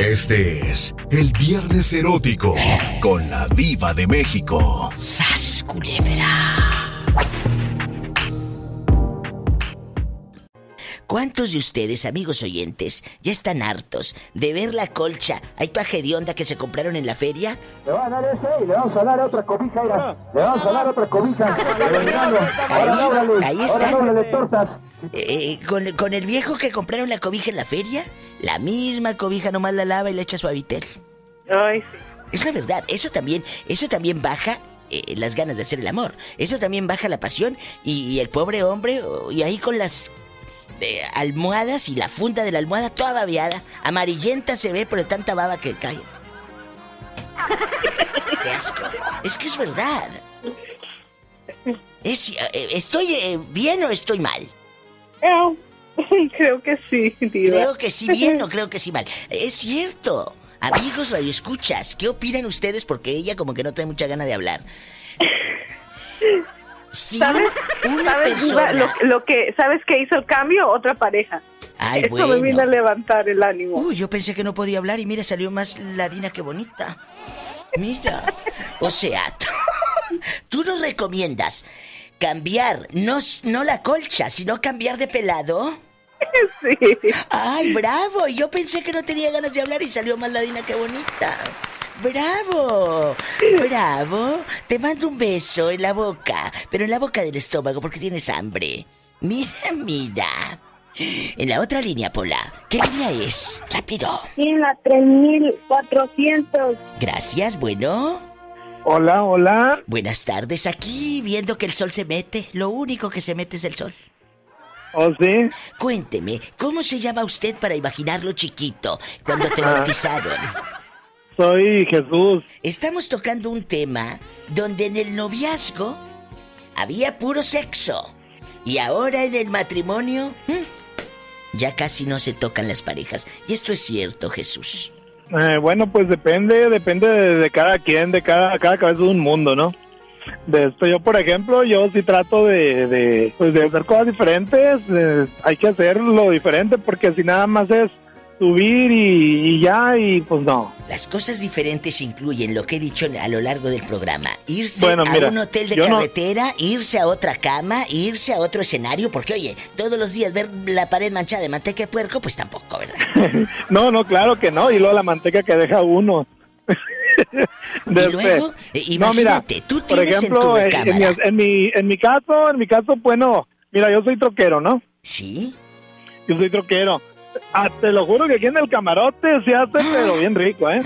Este es el Viernes Erótico con la Diva de México. ¡Sas, culebra! ¿Cuántos de ustedes, amigos oyentes, ya están hartos de ver la colcha, hay tuaje de onda que se compraron en la feria? Le van a dar ese y le vamos a dar otra cobija, mira. Le vamos a dar otra cobija. Ahí, ahí está. de tortas. Eh, con, con el viejo que compraron la cobija en la feria, la misma cobija nomás la lava y le echa suavitel. Ay, sí. Es la verdad, eso también, eso también baja eh, las ganas de hacer el amor. Eso también baja la pasión y, y el pobre hombre, oh, y ahí con las eh, almohadas y la funda de la almohada toda babeada, amarillenta se ve, pero tanta baba que cae. Qué asco. Es que es verdad. Es, eh, ¿Estoy eh, bien o estoy mal? Eh, creo que sí, diva. Creo que sí bien o creo que sí mal. Es cierto. Amigos radioescuchas, ¿qué opinan ustedes? Porque ella como que no tiene mucha gana de hablar. Si ¿Sabes? una ¿Sabes, persona... Diva, lo, lo que, ¿Sabes qué hizo el cambio? Otra pareja. Ay, Eso bueno. me vino a levantar el ánimo. Uy, yo pensé que no podía hablar y mira, salió más ladina que bonita. Mira. O sea, tú, nos recomiendas cambiar, no, no la colcha, sino cambiar de pelado. Sí. Ay, bravo. Yo pensé que no tenía ganas de hablar y salió más ladina que bonita. Bravo, bravo. Te mando un beso en la boca, pero en la boca del estómago porque tienes hambre. Mira, mira. En la otra línea, Pola. ¿Qué línea es? Rápido. Sí, en la 3400. Gracias, bueno. Hola, hola. Buenas tardes. Aquí viendo que el sol se mete. Lo único que se mete es el sol. ¿O sí? Cuénteme, ¿cómo se llama usted para imaginarlo chiquito cuando te Ah. bautizaron? Soy Jesús. Estamos tocando un tema donde en el noviazgo había puro sexo. Y ahora en el matrimonio, ya casi no se tocan las parejas. Y esto es cierto, Jesús. Eh, bueno, pues depende, depende de, de cada quien, de cada, cada cabeza es un mundo, ¿no? De esto yo, por ejemplo, yo sí trato de, de, pues de hacer cosas diferentes, eh, hay que hacerlo diferente porque si nada más es subir y, y ya, y pues no. Las cosas diferentes incluyen lo que he dicho a lo largo del programa. Irse Bueno, a mira, un hotel de no- carretera, irse a otra cama, irse a otro escenario, porque oye, todos los días ver la pared manchada de manteca de puerco, pues tampoco, ¿verdad? no, no, claro que no, y luego la manteca que deja uno. De Y luego, eh, imagínate, tú por tienes en tu ejemplo, en, mi, recámara. en, mi, en mi caso, en mi caso, bueno, mira, yo soy troquero, ¿no? Sí. Yo soy troquero. Ah, te lo juro que aquí en el camarote se hace, pero bien rico, ¿eh?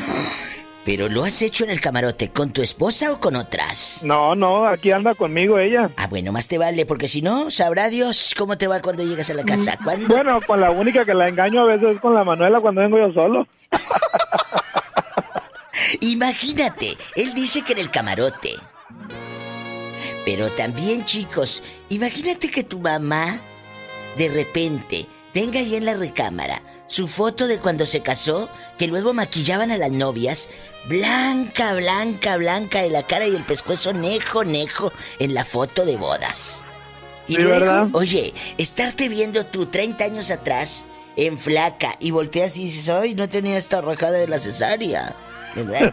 Pero lo has hecho en el camarote, ¿con tu esposa o con otras? No, no, aquí anda conmigo ella. Ah, bueno, más te vale, porque si no, sabrá Dios cómo te va cuando llegas a la casa. ¿Cuándo? Bueno, con la única que la engaño a veces es con la Manuela cuando vengo yo solo. Imagínate, él dice que en el camarote. Pero también, chicos, imagínate que tu mamá de repente tenga ahí en la recámara su foto de cuando se casó, que luego maquillaban a las novias, blanca, blanca, blanca de la cara y el pescuezo nejo, nejo en la foto de bodas. Y Sí, luego, ¿verdad? oye, estarte viendo tú 30 años atrás en flaca y volteas y dices, ay, no tenía esta rajada de la cesárea. ¿Verdad?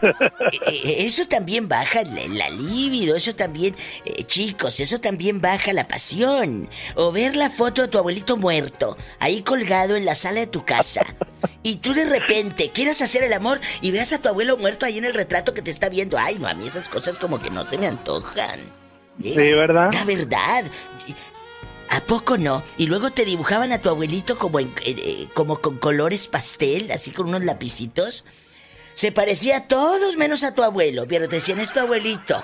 Eh, eh, eso también baja la, la libido, eso también, eh, chicos, eso también baja la pasión. O ver la foto de tu abuelito muerto, ahí colgado en la sala de tu casa. Y tú de repente quieras hacer el amor y veas a tu abuelo muerto ahí en el retrato que te está viendo. Ay, no, a mí esas cosas como que no se me antojan. ¿Eh? Sí, ¿verdad? La verdad. ¿A poco no? Y luego te dibujaban a tu abuelito como, en- eh, eh, como con colores pastel, así con unos lapicitos. Se parecía a todos menos a tu abuelo, pero te decían, es tu abuelito.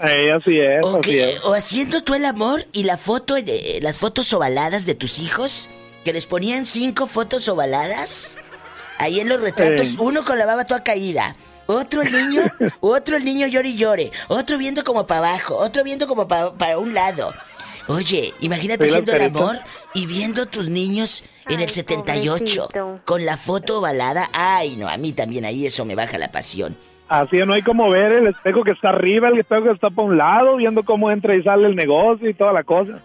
Eh, así es, O, así que- es. o haciendo tú el amor y la foto, eh, las fotos ovaladas de tus hijos, que les ponían cinco fotos ovaladas. Ahí en los retratos, uno con la baba toda caída. Otro el niño, otro el niño llore y llore. Otro viendo como para abajo, otro viendo como pa- para un lado. Oye, imagínate haciendo el amor y viendo tus niños en el Ay, 78 pobrecito. con la foto ovalada. Ay, no, a mí también ahí eso me baja la pasión. Así no hay como ver el espejo que está arriba, el espejo que está para un lado, viendo cómo entra y sale el negocio y toda la cosa.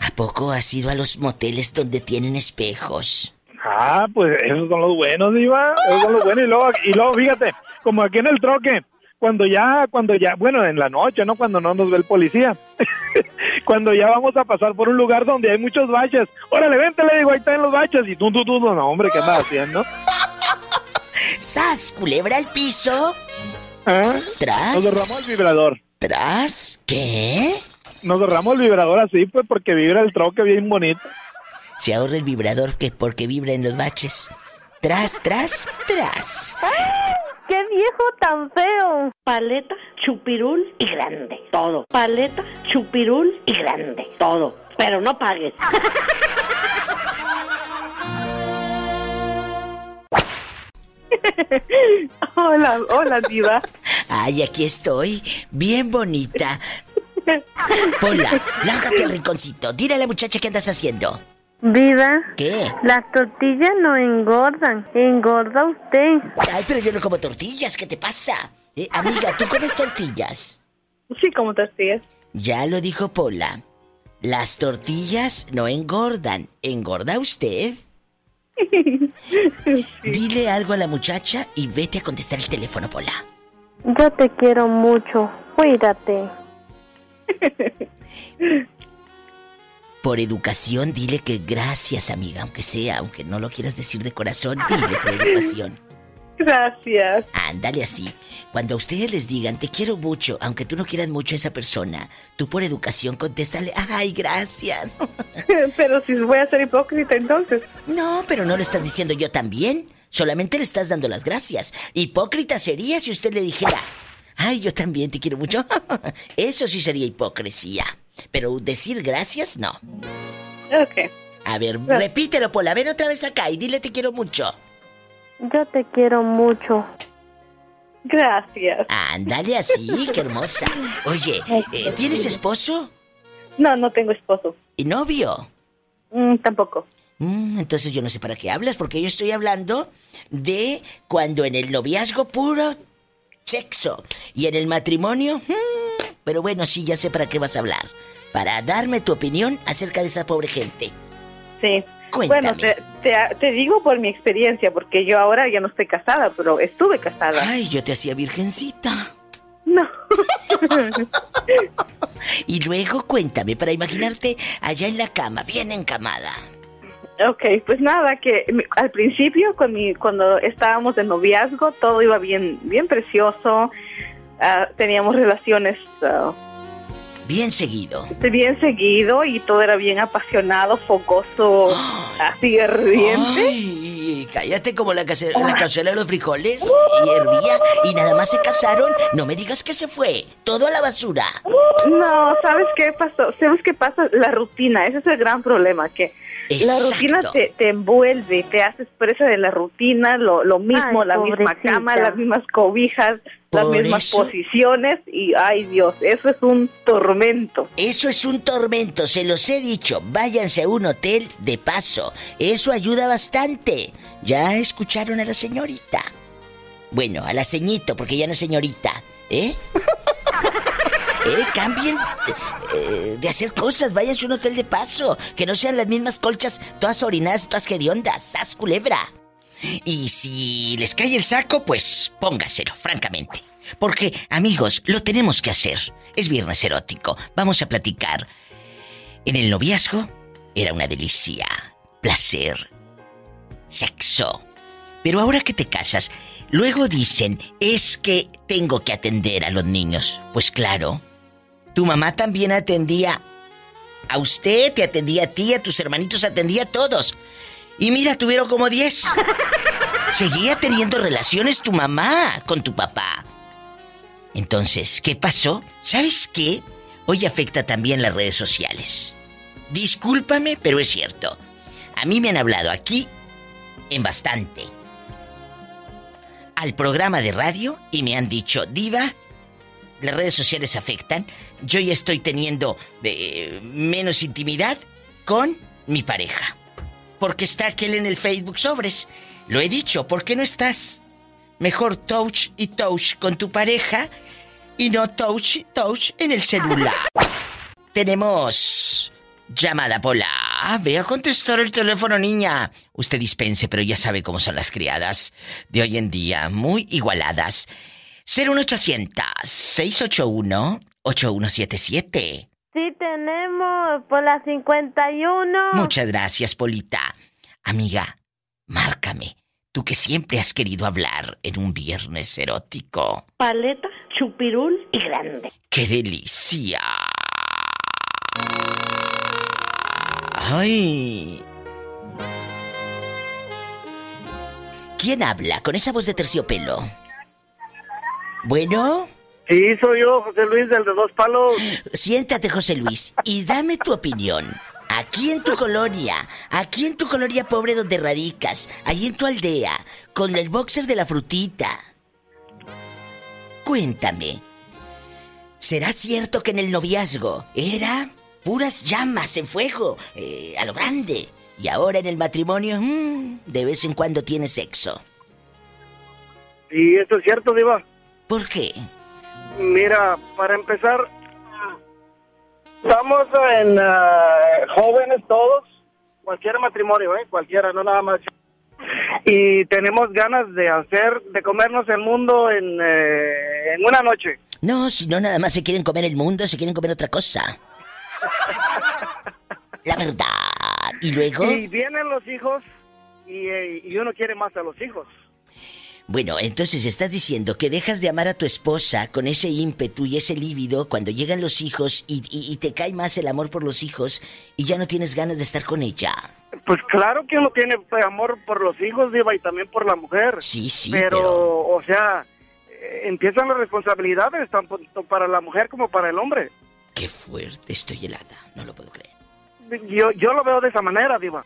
¿A poco has ido a los moteles donde tienen espejos? Ah, pues esos son los buenos, Diva. Esos son los buenos. Y luego, y luego, fíjate, como aquí en el troque, cuando ya, cuando ya, bueno, en la noche, ¿no? Cuando no nos ve el policía. cuando ya vamos a pasar por un lugar donde hay muchos baches. Órale, vente, le digo, ahí están los baches. Y tú, tú, tú, no, hombre, ¿qué andas haciendo? ¡Sas! Culebra al piso. ¿Ah? Tras. Nos derramó el vibrador. ¿Tras? ¿Qué? Nos derramó el vibrador así, pues, porque vibra el troque bien bonito. Se ahorra el vibrador que porque vibra en los baches. Tras, tras, tras. ¡Qué viejo tan feo! Paleta, chupirul y grande. Todo. Paleta, chupirul y grande. Todo. Pero no pagues. Hola, hola, diva. Ay, aquí estoy, bien bonita. Pola, lárgate al rinconcito. Dile a la muchacha qué andas haciendo. Viva, ¿Qué? las tortillas no engordan. Engorda usted. Ay, pero yo no como tortillas, ¿qué te pasa? Eh, amiga, ¿tú comes tortillas? Sí, como tortillas. Ya lo dijo Pola. Las tortillas no engordan. ¿Engorda usted? Dile algo a la muchacha y vete a contestar el teléfono, Pola. Yo te quiero mucho. Cuídate. Por educación, dile que gracias, amiga, aunque sea, aunque no lo quieras decir de corazón, dile por educación. Gracias. Ándale así. Cuando a ustedes les digan, te quiero mucho, aunque tú no quieras mucho a esa persona, tú por educación contéstale, ay, gracias. Pero si voy a ser hipócrita entonces. No, pero no le estás diciendo yo también. Solamente le estás dando las gracias. Hipócrita sería si usted le dijera, ay, yo también te quiero mucho. Eso sí sería hipocresía. Pero decir gracias, no. Ok. A ver, repítelo, Pola. Ven otra vez acá y dile te quiero mucho. Yo te quiero mucho. Gracias. Ándale así, qué hermosa. Oye, eh, ¿tienes esposo? No, no tengo esposo. ¿Y novio? Mm, tampoco. Mm, entonces yo no sé para qué hablas, porque yo estoy hablando de cuando en el noviazgo puro sexo y en el matrimonio... mm, pero bueno, sí, ya sé para qué vas a hablar. Para darme tu opinión acerca de esa pobre gente. Sí. Cuéntame. Bueno, te, te- te digo por mi experiencia, porque yo ahora ya no estoy casada, pero estuve casada. Ay, yo te hacía virgencita. No. Y luego cuéntame, para imaginarte allá en la cama, bien encamada. Ok, pues nada, que al principio con mi, cuando estábamos de noviazgo todo iba bien, bien precioso, Ah, teníamos relaciones ah, Bien seguido. bien seguido y todo era bien apasionado, fogoso, así ardiente. Ay, cállate como la, case- la cazuela de los frijoles. Y hervía. Y nada más se casaron. No me digas que se fue. Todo a la basura. No, ¿sabes qué pasó? ¿Sabes qué pasa? La rutina, ese es el gran problema, que la rutina te, te envuelve, te haces presa de la rutina, lo, lo mismo, Ay, la misma cama, las mismas cobijas, las mismas eso- posiciones y, ay Dios, eso es un tormento. Eso es un tormento, se los he dicho. Váyanse a un hotel de paso. Eso ayuda bastante. Ya escucharon a la señorita. Bueno, a la ceñito, porque ya no es señorita. ¿Eh? ¿Eh? Cambien eh, de hacer cosas. Váyanse a un hotel de paso. Que no sean las mismas colchas, todas orinadas, todas hediondas. ¡Sas, culebra! Y si les cae el saco, pues póngaselo, francamente. Porque, amigos, lo tenemos que hacer. Es viernes erótico. Vamos a platicar. En el noviazgo era una delicia, placer, sexo. Pero ahora que te casas, luego dicen, es que tengo que atender a los niños. Pues claro, tu mamá también atendía a usted, te atendía a ti, a tus hermanitos, atendía a todos. Y mira, tuvieron como 10. Seguía teniendo relaciones tu mamá con tu papá. Entonces, ¿qué pasó? ¿Sabes qué? Hoy afecta también las redes sociales. Discúlpame, pero es cierto. A mí me han hablado aquí en bastante. Al programa de radio y me han dicho, Diva, las redes sociales afectan. Yo ya estoy teniendo eh, menos intimidad con mi pareja. Porque está aquel en el Facebook sobres. Lo he dicho, ¿por qué no estás? Mejor touch y touch con tu pareja y no touch y touch en el celular. Tenemos llamada Pola. Ah, ve a contestar el teléfono, niña. Usted dispense, pero ya sabe cómo son las criadas de hoy en día, muy igualadas. 01800-681-8177. Sí, tenemos por la 51. Muchas gracias, Polita. Amiga, márcame. Tú que siempre has querido hablar en un viernes erótico. Paleta, chupirul y grande. ¡Qué delicia! ¡Ay! ¿Quién habla con esa voz de terciopelo? Bueno, Sí, soy yo, José Luis, del de dos palos. siéntate, José Luis, y dame tu opinión. Aquí en tu colonia, aquí en tu colonia pobre donde radicas, allí en tu aldea, con el boxer de la frutita. Cuéntame, ¿será cierto que en el noviazgo era puras llamas en fuego, eh, a lo grande? Y ahora en el matrimonio, mm, de vez en cuando tiene sexo. Y esto es cierto, Diva. ¿Por qué? Mira, para empezar, estamos en eh, jóvenes todos, cualquier matrimonio, ¿eh? Cualquiera, no nada más. Y tenemos ganas de hacer, de comernos el mundo en, eh, en una noche. No, si no nada más se quieren comer el mundo, se quieren comer otra cosa. La verdad. Y luego... Y vienen los hijos y, eh, y uno quiere más a los hijos. Bueno, entonces estás diciendo que dejas de amar a tu esposa con ese ímpetu y ese lívido cuando llegan los hijos y, y- y te cae más el amor por los hijos y ya no tienes ganas de estar con ella. Pues claro que uno tiene pues, amor por los hijos, Diva, y también por la mujer. Sí, sí, pero, pero... o sea, eh, empiezan las responsabilidades tanto para la mujer como para el hombre. Qué fuerte, estoy helada, no lo puedo creer. Yo, yo lo veo de esa manera, Diva.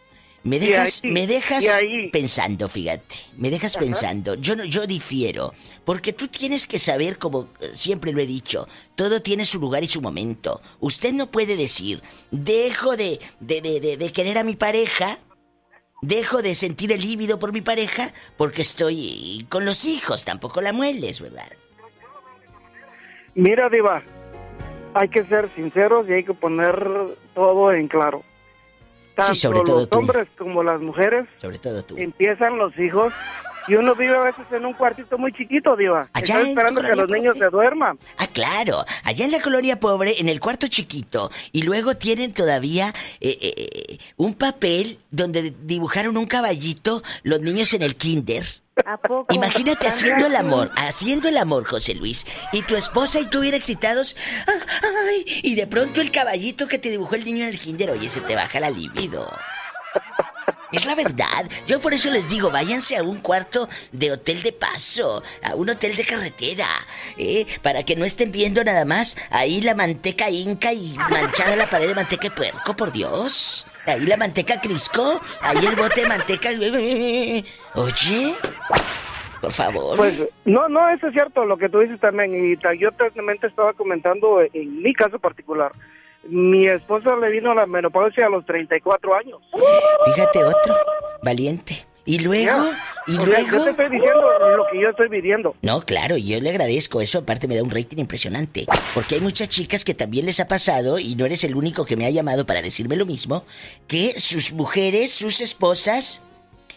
Me dejas, ahí- me dejas pensando, fíjate. Me dejas Ajá. pensando. Yo no, yo difiero. Porque tú tienes que saber, como eh, siempre lo he dicho, todo tiene su lugar y su momento. Usted no puede decir, dejo de, de, de, de- de querer a mi pareja, dejo de sentir el líbido por mi pareja, porque estoy con los hijos. Tampoco la mueles, ¿verdad? Mira, Diva, hay que ser sinceros y hay que poner todo en claro. Tanto sobre todo los tú. hombres como las mujeres Sobre todo tú. empiezan los hijos y uno vive a veces en un cuartito muy chiquito, Diva. Allá esperando que los niños se duerman. Ah, claro. Allá en la colonia pobre, en el cuarto chiquito. Y luego tienen todavía eh, eh, eh, un papel donde dibujaron un caballito los niños en el kinder. ¿A poco? Imagínate haciendo el amor, haciendo el amor, José Luis. Y tu esposa y tú bien excitados. Ay, y de pronto el caballito que te dibujó el niño en el kinder, oye, se te baja la libido. Es la verdad. Yo por eso les digo, váyanse a un cuarto de hotel de paso, a un hotel de carretera, ¿eh? Para que no estén viendo nada más ahí la manteca inca y manchada la pared de manteca de puerco, por Dios. Ahí la manteca crisco, ahí el bote de manteca. Oye, por favor. Pues no, no, eso es cierto lo que tú dices también. Y yo también te estaba comentando eh, en mi caso particular. Mi esposa le vino la menopausia a los 34 años. Fíjate otro, valiente. Y luego, y O sea, luego. yo te estoy diciendo lo que yo estoy viviendo. No, claro, yo le agradezco. Eso aparte me da un rating impresionante. Porque hay muchas chicas que también les ha pasado, y no eres el único que me ha llamado para decirme lo mismo, que sus mujeres, sus esposas,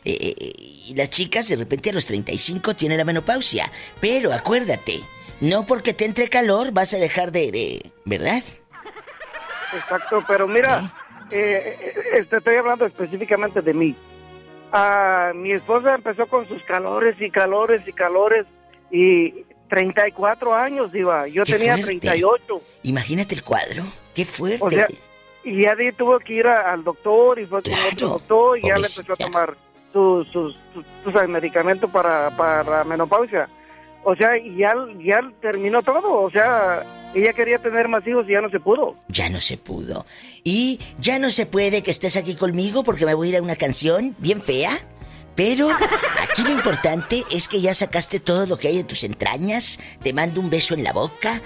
eh, eh, y las chicas de repente a los 35 tienen la menopausia. Pero acuérdate, no porque te entre calor vas a dejar de... de ¿Verdad? Exacto, pero mira, eh, eh, estoy hablando específicamente de mí. Ah, mi esposa empezó con sus calores y calores y calores y 34 años iba. Yo Qué tenía fuerte. 38. Imagínate el cuadro. Qué fuerte. O sea, y ya de- tuvo que ir a- al doctor y fue con Claro, otro doctor y ya le empezó a tomar sus sus sus, medicamentos para para menopausia. O sea, y ya ya terminó todo, o sea, ella quería tener más hijos y ya no se pudo. Ya no se pudo. Y ya no se puede que estés aquí conmigo porque me voy a ir a una canción bien fea. Pero aquí lo importante es que ya sacaste todo lo que hay en tus entrañas. Te mando un beso en la boca.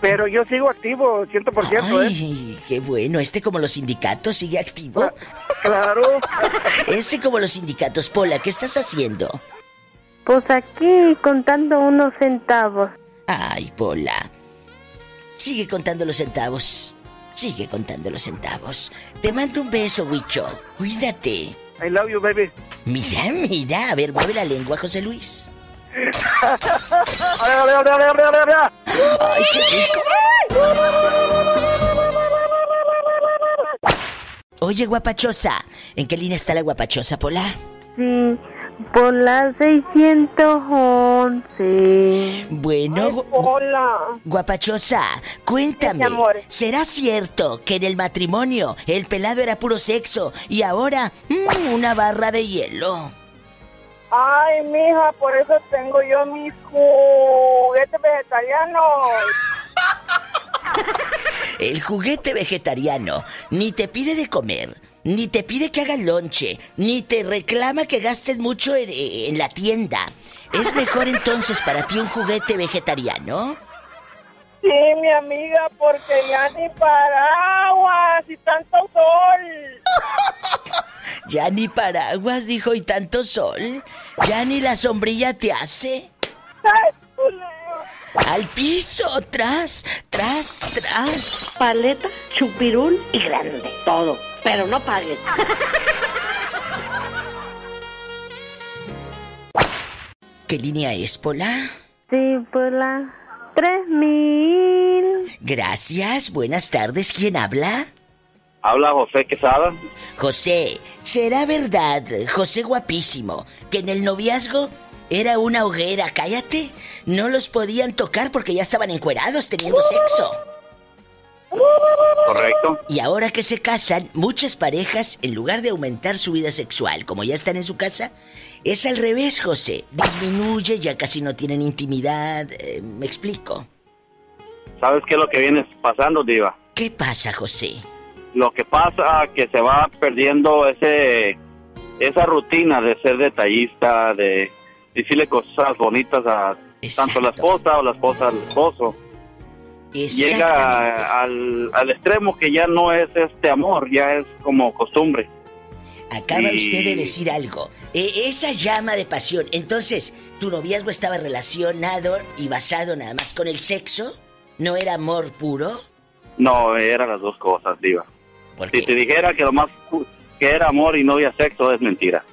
Pero yo sigo activo, 100%, ¿eh? Ay, qué bueno. Este como los sindicatos sigue activo. Cla- Claro. Ese como los sindicatos. Pola, ¿qué estás haciendo? Pues aquí contando unos centavos. Ay, Pola. Sigue contando los centavos. Sigue contando los centavos. Te mando un beso, Huicho. Cuídate. I love you, baby. Mira, mira. A ver, mueve la lengua, José Luis. ¡Ay, qué rico! Oye, guapachosa. ¿En qué línea está la guapachosa, Pola? Sí, por la 611. Bueno, gu- Hola. guapachosa, cuéntame. Sí, amor. ¿Será cierto que en el matrimonio el pelado era puro sexo y ahora mm, una barra de hielo? Ay, mija, por eso tengo yo mis juguetes vegetarianos. El juguete vegetariano ni te pide de comer, ni te pide que hagas lonche, ni te reclama que gastes mucho en, en la tienda. ¿Es mejor entonces para ti un juguete vegetariano? Sí, mi amiga, porque ya ni paraguas y tanto sol. Ya ni paraguas, dijo, y tanto sol. Ya ni la sombrilla te hace. Ay. Al piso, tras, tras, tras. Paleta, chupirul y grande. Todo. Pero no pagues. ¿Qué línea es, Pola? Sí, por la 3000. Gracias, buenas tardes. ¿Quién habla? Habla José Quesada. José, ¿será verdad, José guapísimo, que en el noviazgo era una hoguera? Cállate. No los podían tocar porque ya estaban encuerados teniendo sexo. Correcto. Y ahora que se casan, muchas parejas, en lugar de aumentar su vida sexual, como ya están en su casa, es al revés, José. Disminuye, ya casi no tienen intimidad. eh, ¿Me explico? ¿Sabes qué es lo que viene pasando, Diva? ¿Qué pasa, José? Lo que pasa que se va perdiendo ese esa rutina de ser detallista, de decirle cosas bonitas a tanto la esposa o la esposa al esposo. Llega al, al extremo que ya no es este amor, ya es como costumbre. Acaba Y- usted de decir algo. E- esa llama de pasión. Entonces, ¿tu noviazgo estaba relacionado y basado nada más con el sexo? ¿No era amor puro? No, eran las dos cosas, Diva. Si te dijera que lo más que era amor y no había sexo es mentira.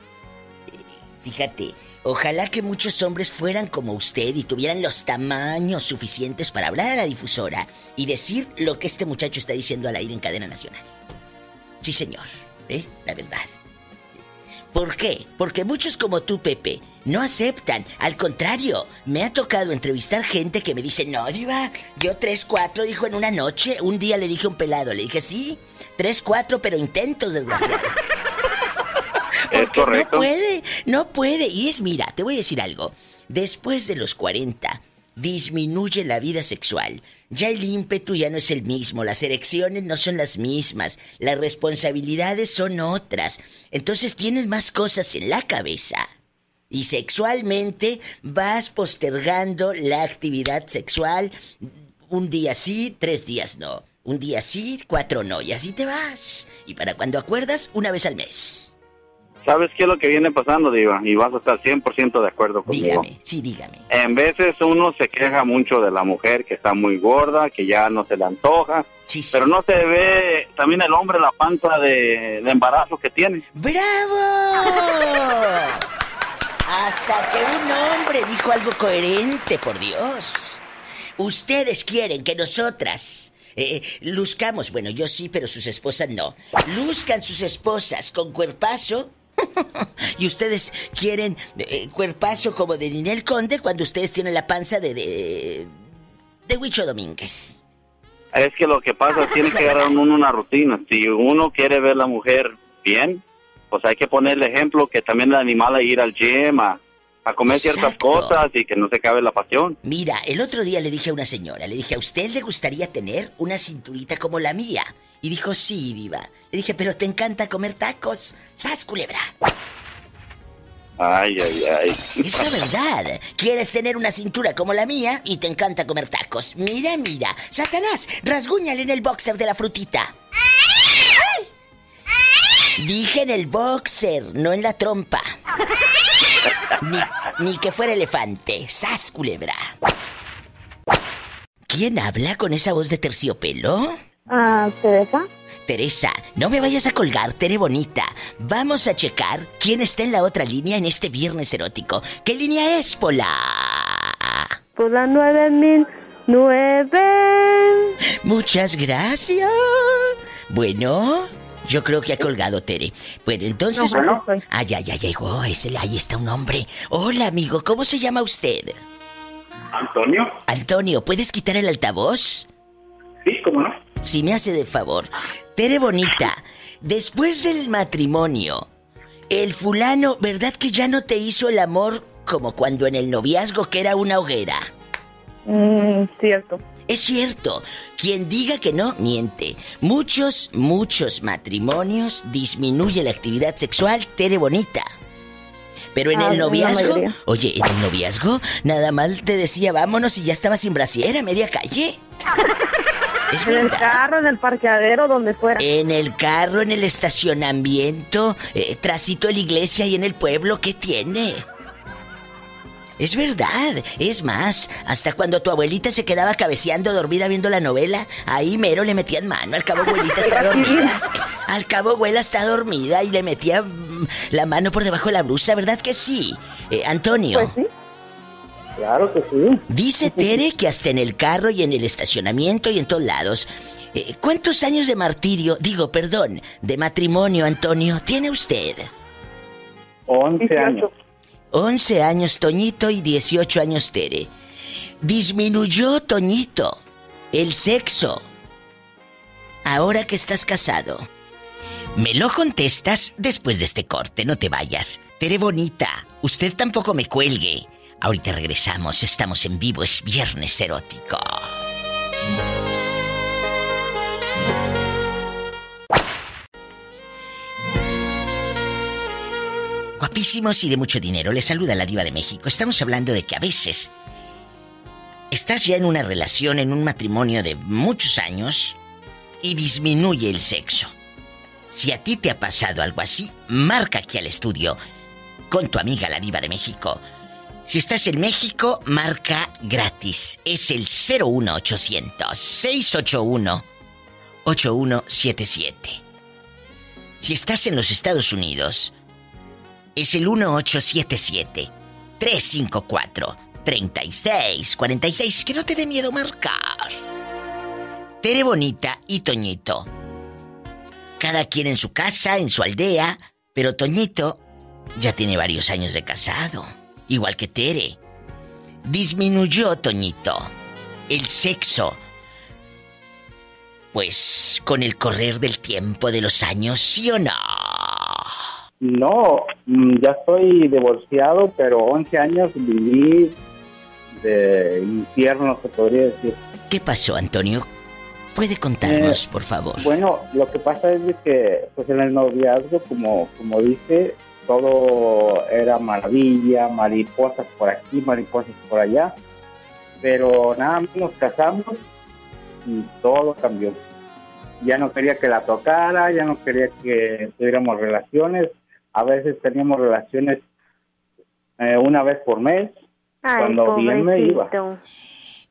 fíjate, ojalá que muchos hombres fueran como usted y tuvieran los tamaños suficientes para hablar a la difusora y decir lo que este muchacho está diciendo al aire en cadena nacional. Sí, señor, ¿eh? La verdad. ¿Por qué? Porque muchos como tú, Pepe, no aceptan. Al contrario, me ha tocado entrevistar gente que me dice, no, diva, yo tres, cuatro, dijo en una noche. Un día le dije a un pelado, le dije, sí, tres, cuatro, pero intentos, desgraciado. Es Porque correcto. no puede, no puede. Y es, mira, te voy a decir algo. Después de los 40, disminuye la vida sexual. Ya el ímpetu ya no es el mismo, las erecciones no son las mismas, las responsabilidades son otras. Entonces tienes más cosas en la cabeza. Y sexualmente vas postergando la actividad sexual. Un día sí, tres días no. Un día sí, cuatro no. Y así te vas. Y para cuando acuerdas, una vez al mes. ¿Sabes qué es lo que viene pasando, Diva? Y vas a estar 100% de acuerdo conmigo. Dígame, sí, dígame. En veces uno se queja mucho de la mujer que está muy gorda, que ya no se le antoja, Sí, sí. pero no se ve también el hombre la panza de, de embarazo que tiene. ¡Bravo! Hasta que un hombre dijo algo coherente, por Dios. Ustedes quieren que nosotras eh, luzcamos, bueno, yo sí, pero sus esposas no. Luzcan sus esposas con cuerpazo. y ustedes quieren eh, cuerpazo como de Ninel Conde cuando ustedes tienen la panza de. de. de Huicho Domínguez. Es que lo que pasa, tiene que agarrar uno una rutina. Si uno quiere ver la mujer bien, pues hay que ponerle ejemplo que también el animal a ir al gym, a, a comer ciertas Exacto. cosas y que no se acabe la pasión. Mira, el otro día le dije a una señora, le dije, ¿a usted le gustaría tener una cinturita como la mía? Y dijo, sí, viva. Le dije, pero te encanta comer tacos. ¡Sas, culebra! Ay, ay, ay. Es la verdad. Quieres tener una cintura como la mía y te encanta comer tacos. Mira, mira. Satanás, rasguñale en el boxer de la frutita. Dije en el boxer, no en la trompa. Ni, ni que fuera elefante. ¡Sas, culebra! ¿Quién habla con esa voz de terciopelo? Ah, Teresa. Teresa, no me vayas a colgar, Tere Bonita. Vamos a checar quién está en la otra línea en este viernes erótico. ¿Qué línea es, Pola? Por la 9009. Muchas gracias. Bueno, yo creo que ha colgado Tere. Bueno, entonces. No, bueno, pues. Ah, ya, ya llegó. Ahí está un hombre. Hola, amigo, ¿cómo se llama usted? Antonio. Antonio, ¿puedes quitar el altavoz? Sí, cómo no. Si me hace de favor. Tere Bonita, después del matrimonio, el fulano, ¿verdad que ya no te hizo el amor como cuando en el noviazgo que era una hoguera? Mm, cierto. Es cierto, quien diga que no, miente. Muchos, muchos matrimonios disminuye la actividad sexual, Tere Bonita. Pero en Ah, el noviazgo, oye, en el noviazgo, nada mal te decía vámonos y ya estaba sin brasier a media calle. Es En el carro, en el parqueadero, donde fuera. En el carro, en el estacionamiento, eh, trasito de la iglesia y en el pueblo, ¿qué tiene? Es verdad, es más, hasta cuando tu abuelita se quedaba cabeceando dormida viendo la novela, ahí mero le metían mano, al cabo abuelita está dormida. Al cabo abuela está dormida y le metía mm, la mano por debajo de la blusa, ¿verdad que sí? Eh, Antonio. Pues sí. Claro que sí. Dice Tere que hasta en el carro y en el estacionamiento y en todos lados. Eh, ¿Cuántos años de martirio, digo, perdón, de matrimonio, Antonio, tiene usted? 11 años. 11 años Toñito y 18 años Tere. Disminuyó Toñito el sexo. Ahora que estás casado. Me lo contestas después de este corte, no te vayas. Tere bonita, usted tampoco me cuelgue. Ahorita regresamos, estamos en vivo, es viernes erótico. Guapísimos y de mucho dinero, les saluda la diva de México. Estamos hablando de que a veces estás ya en una relación, en un matrimonio de muchos años y disminuye el sexo. Si a ti te ha pasado algo así, marca aquí al estudio con tu amiga la diva de México. Si estás en México, marca gratis. Es el 01800 681 8177. Si estás en los Estados Unidos, es el 1877 354 3646. Que no te dé miedo marcar. Tere Bonita y Toñito. Cada quien en su casa, en su aldea, pero Toñito ya tiene varios años de casado, igual que Tere. Disminuyó Toñito el sexo. Pues con el correr del tiempo de los años, ¿sí o no? No, mm, ya estoy divorciado, pero 11 años viví de infierno, se podría decir. ¿Qué pasó, Antonio? ¿Puede contarnos, por favor? Bueno, lo que pasa es que pues en el noviazgo, como, como dice, todo era maravilla, mariposas por aquí, mariposas por allá, pero nada más nos casamos y todo cambió. Ya no quería que la tocara, ya no quería que tuviéramos relaciones, a veces teníamos relaciones eh, una vez por mes, Ay, cuando bien me iba.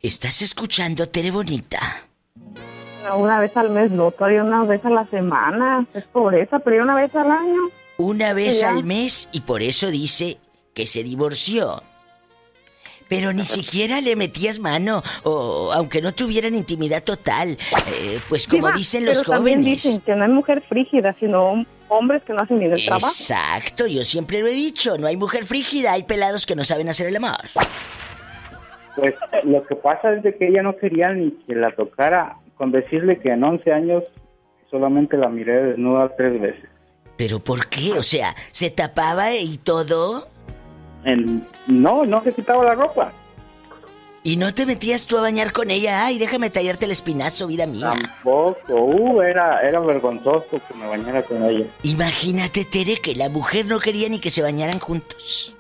¿Estás escuchando, Tere Bonita? Una vez al mes, no, todavía una vez a la semana. Es pobreza, pero una vez al año. Una vez Ya. al mes y por eso dice que se divorció. Pero ni siquiera le metías mano, o aunque no tuvieran intimidad total, eh, pues como Diva, dicen los pero también jóvenes. dicen que no hay mujer frígida, sino hom- hombres que no hacen bien el trabajo. Exacto, yo siempre lo he dicho, no hay mujer frígida, hay pelados que no saben hacer el amor. Pues lo que pasa es de que ella no quería ni que la tocara, con decirle que en 11 años solamente la miré desnuda tres veces. ¿Pero por qué? O sea, ¿se tapaba y todo? En- no, no se quitaba la ropa. ¿Y no te metías tú a bañar con ella? Ay, déjame tallarte el espinazo, vida mía. Tampoco, uh, era, era vergonzoso que me bañara con ella. Imagínate, Tere, que la mujer no quería ni que se bañaran juntos.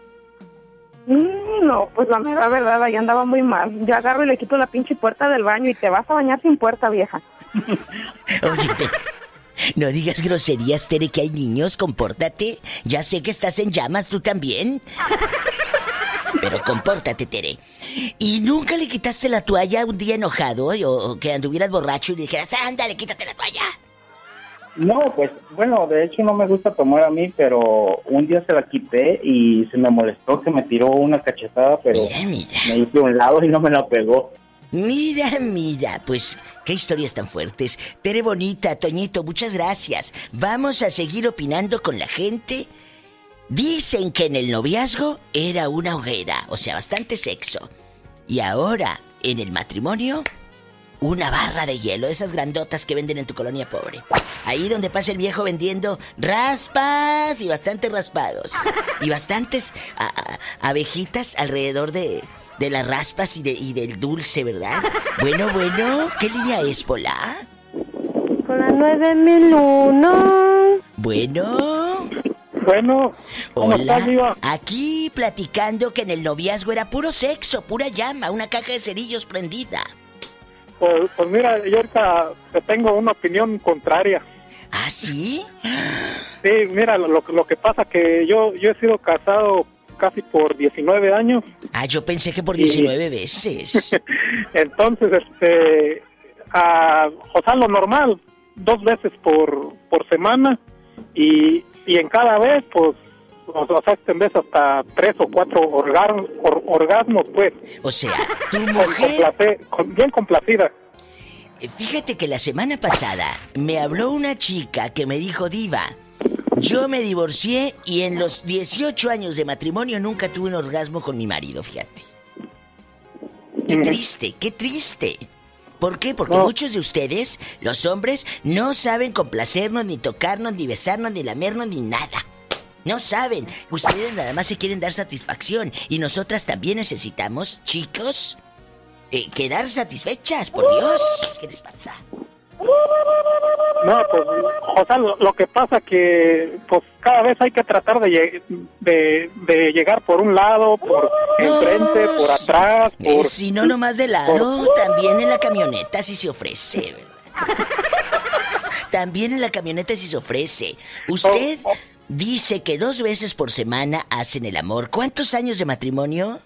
Mm, no, pues la mera verdad, ahí andaba muy mal. Yo agarro y le quito la pinche puerta del baño y te vas a bañar sin puerta, vieja. Oye, Tere, no digas groserías, Tere, que hay niños, compórtate. Ya sé que estás en llamas tú también. Pero compórtate, Tere. ¿Y nunca le quitaste la toalla un día enojado o, que anduvieras borracho y le dijeras, ándale, quítate la toalla? No, pues bueno, de hecho no me gusta tomar a mí, pero un día se la quité y se me molestó que me tiró una cachetada, pero Mira, mira. me hice a un lado y no me la pegó. Mira, mira, pues qué historias tan fuertes. Tere Bonita, Toñito, muchas gracias. Vamos a seguir opinando con la gente. Dicen que en el noviazgo era una hoguera, o sea, bastante sexo. Y ahora, en el matrimonio, una barra de hielo, esas grandotas que venden en tu colonia pobre. Ahí donde pasa el viejo vendiendo raspas y bastante raspados. Y bastantes abejitas alrededor de, de las raspas y, de, y del dulce, ¿verdad? Bueno, bueno, ¿qué línea es, Pola? Con la 9001. Bueno. Bueno, ¿cómo Hola. estás, Diva? Aquí platicando que en el noviazgo era puro sexo, pura llama, una caja de cerillos prendida. Pues, pues mira, yo ahorita te tengo una opinión contraria. ¿Ah, sí? Sí, mira, lo, lo que pasa que yo, yo he sido casado casi por 19 años. Ah, yo pensé que por 19 veces. Entonces, este, a, o sea, lo normal, dos veces por, por semana y, y en cada vez, pues, o, o sea, en vez hasta tres o cuatro orgar- or- orgasmos, pues. O sea, tu mujer... con- bien complacida. Eh, Fíjate que la semana pasada me habló una chica que me dijo, Diva, yo me divorcié y en los 18 años de matrimonio nunca tuve un orgasmo con mi marido, fíjate. Qué triste, qué triste. ¿Por qué? Porque muchos de ustedes, los hombres, no saben complacernos, ni tocarnos, ni besarnos, ni lamernos, ni nada. No saben. Ustedes nada más se quieren dar satisfacción. Y nosotras también necesitamos, chicos, eh, quedar satisfechas, por Dios. ¿Qué les pasa? No, pues, o sea, lo, lo que pasa que, pues, cada vez hay que tratar de, de, de llegar por un lado, por enfrente, por atrás, Eh, por... si no nomás de lado, también en la camioneta si se ofrece. ¿verdad? también en la camioneta si se ofrece. Usted dice que dos veces por semana hacen el amor. ¿Cuántos años de matrimonio?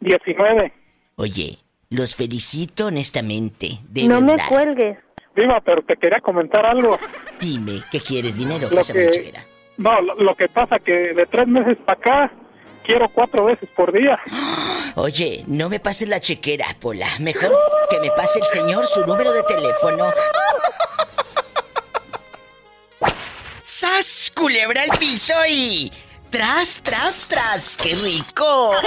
19. Oye, los felicito honestamente, de no me cuelgues. Viva, pero te quería comentar algo. Dime, ¿qué quieres? ¿Dinero? Lo Pásame que, no, lo, lo que pasa que de tres meses para acá quiero cuatro veces por día. Oye, no me pases la chequera, Pola. Mejor que me pase el señor su número de teléfono. ¡Sas! Culebra al piso y. ¡Tras, tras, tras! ¡Qué rico!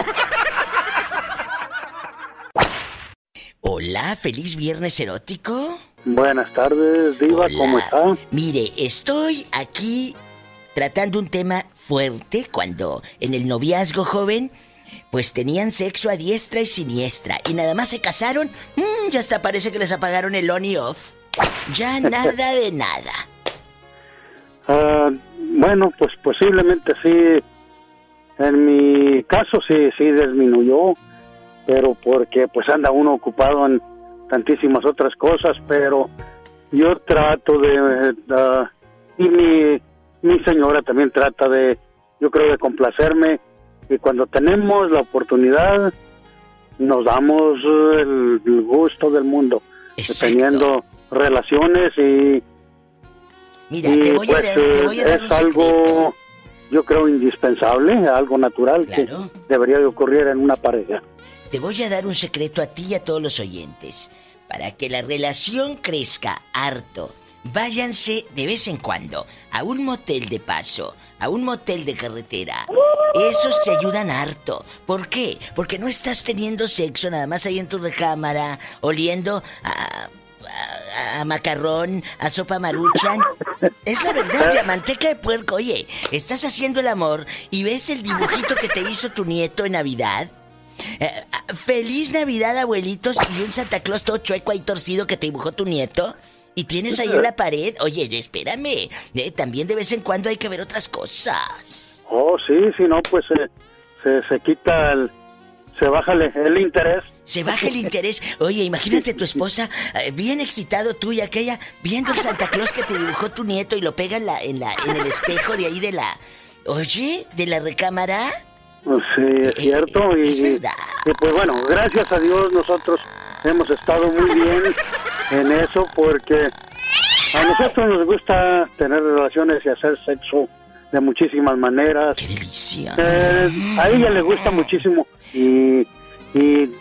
Hola, feliz viernes erótico. Buenas tardes, Diva, Hola. ¿cómo está? Mire, estoy aquí tratando un tema fuerte cuando en el noviazgo joven pues tenían sexo a diestra y siniestra y nada más se casaron, mm, ya hasta parece que les apagaron el on y off. Ya nada de nada. Ah, bueno, pues posiblemente sí. En mi caso sí, sí disminuyó, pero porque pues anda uno ocupado en tantísimas otras cosas, pero yo trato de... ah, y mi, mi señora también trata de, yo creo, de complacerme. Y cuando tenemos la oportunidad, nos damos el, el gusto del mundo, teniendo relaciones y Mira, y te voy a pues dar- te voy a dar es un algo, yo creo, indispensable, algo natural Claro. que debería de ocurrir en una pareja. Te voy a dar un secreto a ti y a todos los oyentes. Para que la relación crezca harto, váyanse de vez en cuando a un motel de paso, a un motel de carretera. Esos te ayudan harto. ¿Por qué? Porque no estás teniendo sexo nada más ahí en tu recámara, oliendo a, a- macarrón, a sopa maruchan. Es la verdad, ya manteca de puerco. Oye, estás haciendo el amor y ves el dibujito que te hizo tu nieto en Navidad. Eh, ah, feliz Navidad, abuelitos, y un Santa Claus todo chueco ahí torcido que te dibujó tu nieto. Y tienes ahí en la pared. Oye, espérame. eh, también de vez en cuando hay que ver otras cosas. Oh, sí, si no, pues eh, se, se quita el, se baja el, el interés. Se baja el interés. Oye, imagínate tu esposa, eh, bien excitado tú y aquella, viendo el Santa Claus que te dibujó tu nieto y lo pega en, la, en, la, en el espejo de ahí de la. Oye, de la recámara. Pues Sí, es cierto. Y, y pues bueno, gracias a Dios nosotros hemos estado muy bien en eso porque a nosotros nos gusta tener relaciones y hacer sexo de muchísimas maneras. ¡Qué delicia! Eh, a ella le gusta muchísimo y, y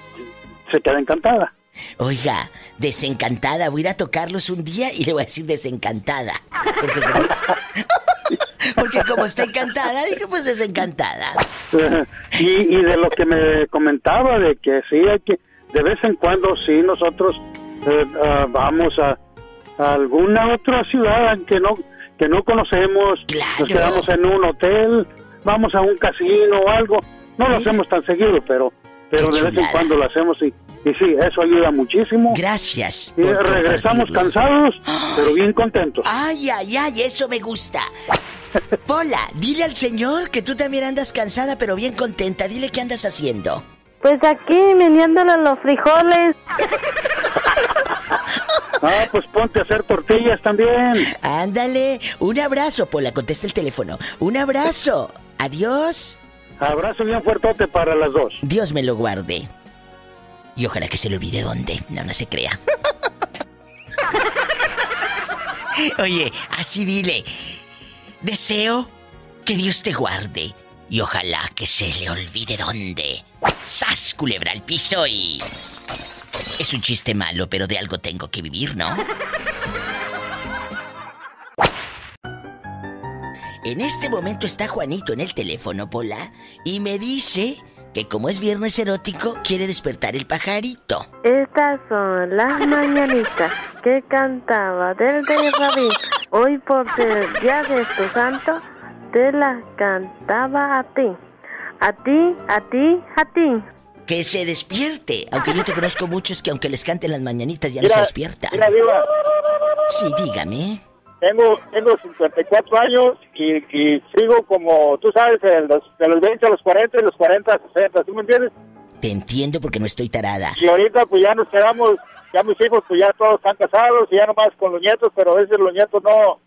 se queda encantada. Oiga, desencantada, voy a ir a tocarlos un día y le voy a decir desencantada. Porque porque como está encantada, dije pues desencantada. y, y de lo que me comentaba de que sí hay que de vez en cuando sí nosotros eh, ah, vamos a, a alguna otra ciudad que no que no conocemos. Nos quedamos en un hotel vamos a un casino o algo. No lo hacemos tan seguido pero pero de vez en cuando lo hacemos y, y sí eso ayuda muchísimo. Gracias. y regresamos cansados pero bien contentos. Ay, ay, ay, eso me gusta. Pola, dile al señor que tú también andas cansada pero bien contenta. Dile qué andas haciendo. Pues aquí meneándole los frijoles. ah pues ponte a hacer tortillas también Ándale, un abrazo, Pola, contesta el teléfono. Un abrazo. Adiós. abrazo bien fuertote para las dos Dios me lo guarde. Y ojalá que se le olvide dónde. No, no se crea. Oye, así dile. Deseo que Dios te guarde. Y ojalá que se le olvide dónde. ¡Sas, culebra al piso y... Es un chiste malo, pero de algo tengo que vivir, ¿no? En este momento está Juanito en el teléfono, Pola, y me dice que como es viernes erótico, quiere despertar el pajarito. Estas son las mañanitas que cantaba desde David. Hoy por ser día de tu santo, te las cantaba a ti. A ti, a ti, a ti. Que se despierte. Aunque yo te conozco muchos que aunque les canten las mañanitas ya no se despiertan. Sí, dígame. Tengo, tengo 54 años y, y sigo como, tú sabes, de los, de los 20 a los 40 y los 40 a 60, ¿tú me entiendes? Te entiendo porque no estoy tarada. Y ahorita pues ya nos quedamos, ya mis hijos pues ya todos están casados y ya nomás con los nietos, pero a veces los nietos no,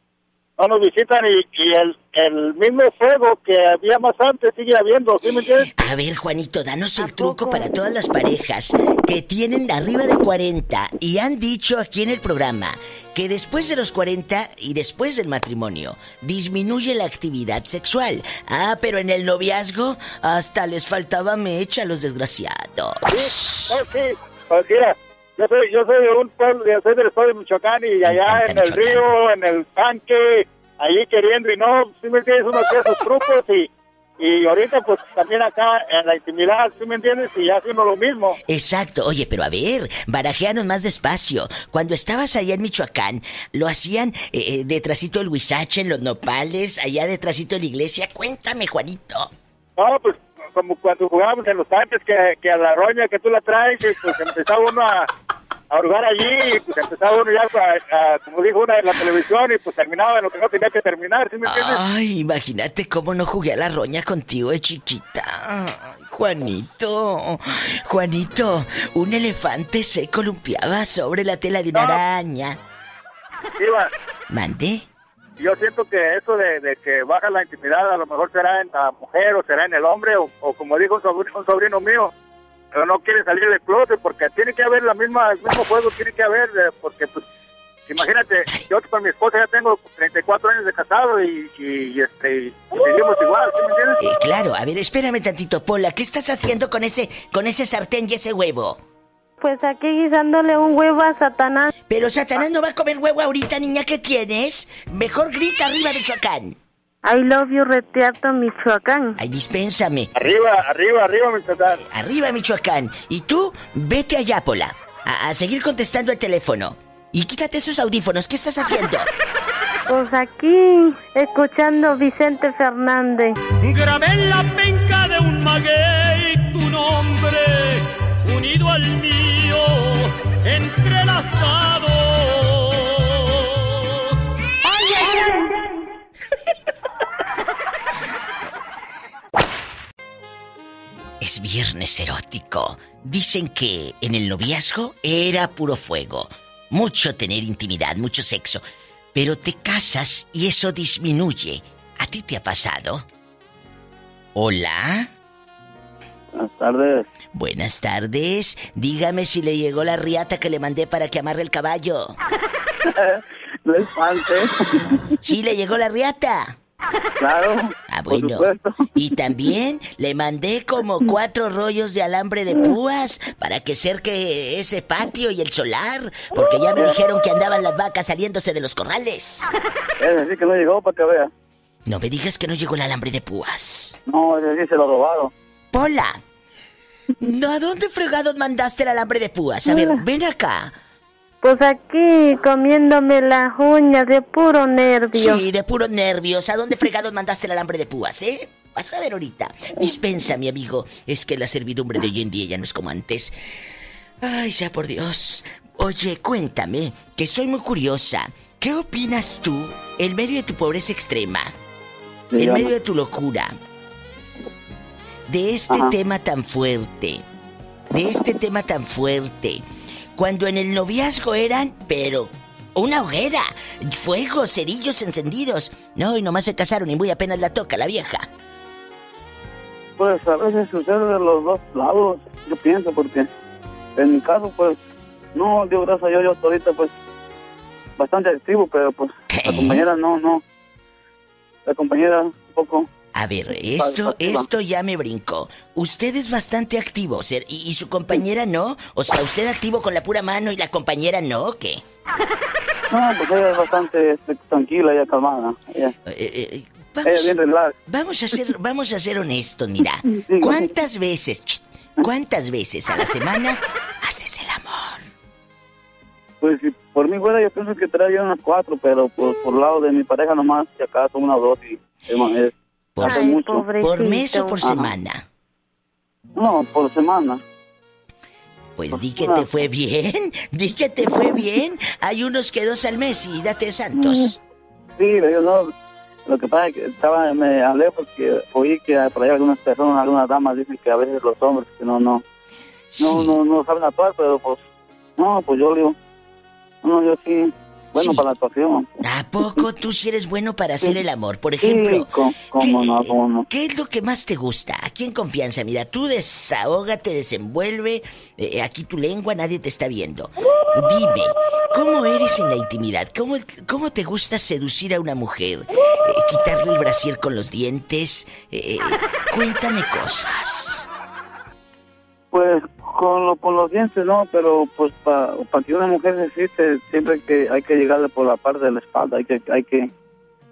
no nos visitan y, y el, el mismo fuego que había más antes sigue habiendo, ¿sí me entiendes? A ver, Juanito, danos el truco para todas las parejas que tienen arriba de 40 y han dicho aquí en el programa que después de los 40 y después del matrimonio disminuye la actividad sexual. Ah, pero en el noviazgo hasta les faltaba mecha a los desgraciados. Sí, sí, pues mira, yo soy, yo soy de un pueblo, yo soy del estado de Michoacán y allá en el río, en el tanque, ahí queriendo y no, si me entiendes, uno hacía sus trucos y, y ahorita pues también acá en la intimidad, si me entiendes, y hace uno lo mismo. Exacto. Oye, pero a ver, barajeanos más despacio. Cuando estabas allá en Michoacán, lo hacían eh, eh, detrásito del Huizache, en los nopales, allá detrásito de la iglesia. Cuéntame, Juanito. No, pues como cuando jugábamos en los tanques que, que a la roña que tú la traes, pues empezaba uno a, a hurgar allí, y pues empezaba uno ya, a- a- como dijo una en la televisión, y pues terminaba en lo que no tenía que terminar, ¿sí me entiendes? Ay, imagínate cómo no jugué a la roña contigo de chiquita. Juanito, Juanito, un elefante se columpiaba sobre la tela de una araña. Diva, ¿Mande? yo siento que eso de, de que baja la intimidad a lo mejor será en la mujer o será en el hombre o, o como dijo un sobrino, un sobrino mío, pero no quiere salir del closet porque tiene que haber la misma, el mismo juego, tiene que haber, eh, porque pues imagínate, yo con mi esposa ya tengo 34 años de casado y, y, y, este, y seguimos igual, ¿sí me entiendes? Eh, claro, a ver, espérame tantito, Pola. ¿Qué estás haciendo con ese, con ese sartén y ese huevo? Pues aquí guisándole un huevo a Satanás. Pero Satanás no va a comer huevo ahorita, niña, ¿qué tienes? Mejor grita arriba, Michoacán. I love you, Retiato, Michoacán. Ay, dispénsame. Arriba, arriba, arriba, Michoacán. Arriba, Michoacán. Y tú, vete allá, Pola. A, a seguir contestando el teléfono. Y quítate esos audífonos. ¿Qué estás haciendo? Pues aquí, escuchando Vicente Fernández. Grabé en la penca de un maguey tu nombre, unido al mío, entrelazados. Es viernes erótico. Dicen que en el noviazgo era puro fuego. Mucho tener intimidad, mucho sexo. Pero te casas y eso disminuye. ¿A ti te ha pasado? ¿Hola? Buenas tardes. Buenas tardes. Dígame si le llegó la riata que le mandé para que amarre el caballo. no es. Sí, le llegó la riata. Claro. Ah, por bueno. supuesto. Y también le mandé como cuatro rollos de alambre de púas para que cerque ese patio y el solar, porque ya me dijeron que andaban las vacas saliéndose de los corrales. Es decir, que no llegó para que vea. No me digas que no llegó el alambre de púas. No, es decir, se lo robaron. Pola. ¿No, ¿A dónde fregados mandaste el alambre de púas? A ver, ven acá. Pues aquí comiéndome las uñas de puro nervio. Sí, de puros nervios. ¿A dónde fregados mandaste el alambre de púas, eh? Vas a ver ahorita. Dispensa, mi amigo. Es que la servidumbre de hoy en día ya no es como antes. Ay, ya por Dios. Oye, cuéntame, que soy muy curiosa. ¿Qué opinas tú en medio de tu pobreza extrema? En medio de tu locura. De este Ajá. tema tan fuerte. De este tema tan fuerte. Cuando en el noviazgo eran, pero una hoguera, fuego, cerillos encendidos. No, y nomás se casaron y muy apenas la toca la vieja. Pues a veces sucede de los dos lados, yo pienso, porque en mi caso, pues, no, Dios gracias a yo hasta ahorita, pues, bastante activo, pero pues, la compañera no, no. La compañera un poco... A ver, esto, esto ya me brincó. Usted es bastante activo, ser- y, y su compañera no. O sea, usted activo con la pura mano y la compañera no, ¿o qué? No, pues ella es bastante este, tranquila y calmada. Ella, Eh, ella bien relax. Vamos a ser, vamos a ser honestos, mira. ¿Cuántas veces, ch, cuántas veces a la semana haces el amor? Pues si por mí fuera, yo pienso que traía unas cuatro, pero por, por lado de mi pareja nomás, si acaso una o dos, y es, más, es Por, hace mucho. ¿Por mes o por Ajá. semana? No, por semana. Pues di que te fue bien, di que te fue bien. Hay unos que dos al mes y date santos. Sí, yo no. Lo que pasa es que estaba, me hablé porque oí que por ahí algunas personas, algunas damas dicen que a veces los hombres que no, no, no, no, no saben actuar, pero pues, no, pues yo digo, no, yo sí, bueno para la actuación. ¿A poco tú sí eres bueno para hacer el amor? Por ejemplo, Sí, cómo, cómo no, cómo no. ¿Qué es lo que más te gusta? Aquí en confianza, mira, tú desahógate, desenvuelve, eh, aquí tu lengua, nadie te está viendo. Dime, ¿cómo eres en la intimidad? ¿Cómo, cómo te gusta seducir a una mujer? Eh, ¿Quitarle el brasier con los dientes? Eh, eh, cuéntame cosas. Pues con, lo, con los dientes no, pero pues para que una mujer existe, siempre que hay que llegarle por la parte de la espalda, hay que, hay que,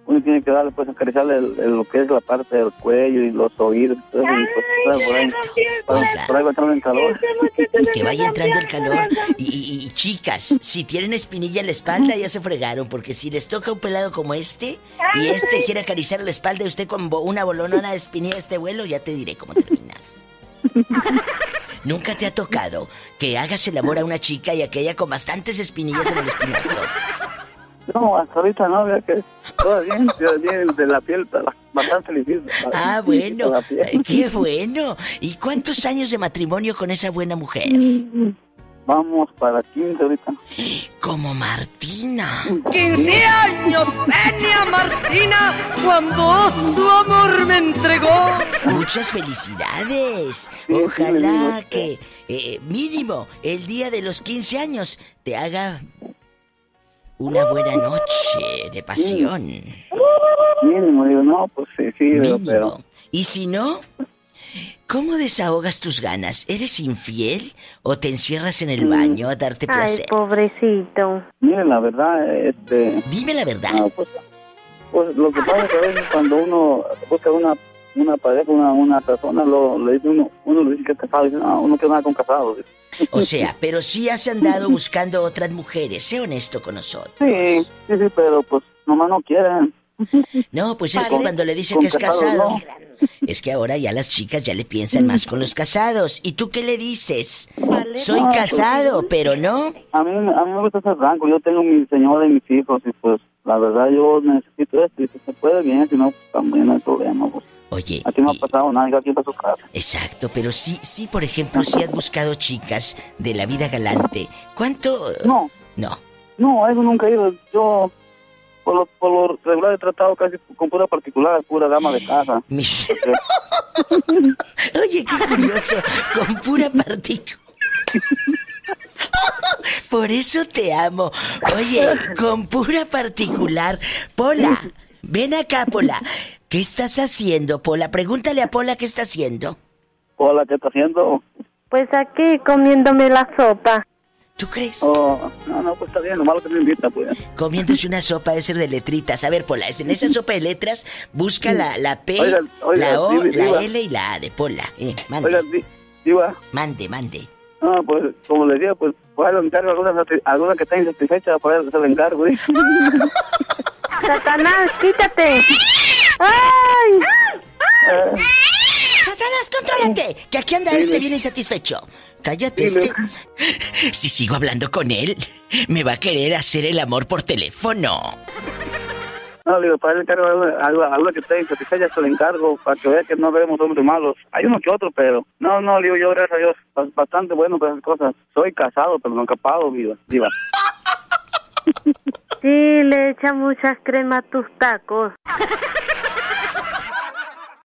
uno tiene que darle pues acariciarle el- el- lo que es la parte del cuello y los oídos, y pues, pues, por, ahí, por, ahí va a entrar en calor. Que vaya entrando el calor. Y, y- y, chicas, si tienen espinilla en la espalda, ya se fregaron. Porque si les toca un pelado como este, y este quiere acariciar la espalda y usted con bo- una bolonona de espinilla de este vuelo, ya te diré cómo terminas. Nunca te ha tocado que hagas el amor a una chica y aquella con bastantes espinillas en el espinazo. No, hasta ahorita no, vea que todo bien, todo bien, de la piel, bastante limpio. Ah, bueno, qué bueno. ¿Y cuántos años de matrimonio con esa buena mujer? Vamos para 15 ahorita. Como Martina. 15 años tenía Martina cuando su amor me entregó. Muchas felicidades. Ojalá que eh, mínimo el día de los 15 años te haga una buena noche de pasión. Mínimo, digo, no, pues sí, sí, pero... Y si no, ¿cómo desahogas tus ganas? ¿Eres infiel o te encierras en el baño a darte Ay, placer? pobrecito. Mire, la verdad, este... Dime la verdad. no, pues, pues lo que pasa es que a veces cuando uno busca una una pareja, una, una persona, lo, le dice uno, uno le dice que es casado, dice, no, uno quiere nada con casado. O sea, pero sí has andado buscando otras mujeres. Sé honesto con nosotros. Sí, sí, sí, pero pues nomás no quieren. No, pues es que cuando le dicen que es casado, no. es que ahora ya las chicas ya le piensan más con los casados. ¿Y tú qué le dices? Soy No, pues, casado, pero no. A mí, a mí me gusta ser franco, yo tengo mi señora y mis hijos y pues la verdad yo necesito esto y si se puede bien, si no, pues también no hay problema. Pues. Oye. Aquí no ha pasado nada, aquí para su casa. Exacto, pero sí, sí, por ejemplo, si has buscado chicas de la vida galante. ¿Cuánto? No. No. No, eso nunca he ido. Yo, por lo, por lo regular, he tratado casi con pura particular, pura dama de casa. Oye, qué curioso. con pura partícula. Por eso te amo. Oye, con pura particular. Pola, ven acá, Pola. ¿Qué estás haciendo, Pola? Pregúntale a Pola qué está haciendo. Hola, ¿qué está haciendo? Pues aquí comiéndome la sopa. ¿Tú crees? Oh, no, no, pues está bien, lo malo que me invita, pues. Comiéndose una sopa de ser de letritas. A ver, Pola, en esa sopa de letras busca la, la P, Oiga, oiga, la O, diva, la diva. L y la A de Pola. Eh, mande. Oiga, di- diva, Mande, mande. Ah, pues, como le decía, pues, pues le encargo alguna, que esté insatisfecha, para hacer el encargo, ¿eh? Satanás, quítate. ¡Ay! ¡Satanás, contrólate! Que aquí anda este bien insatisfecho. Cállate, este. Si sigo hablando con él, me va a querer hacer el amor por teléfono. No, le digo, para el encargo alguna- alguna que esté insatisfecha, se le encargo, para que vea que no vemos hombres malos. Hay uno que otro, pero, no, no, le digo yo, gracias a Dios, ba- bastante bueno para esas cosas. Soy casado, pero no capado, viva, diva. Sí, le echa muchas cremas a tus tacos.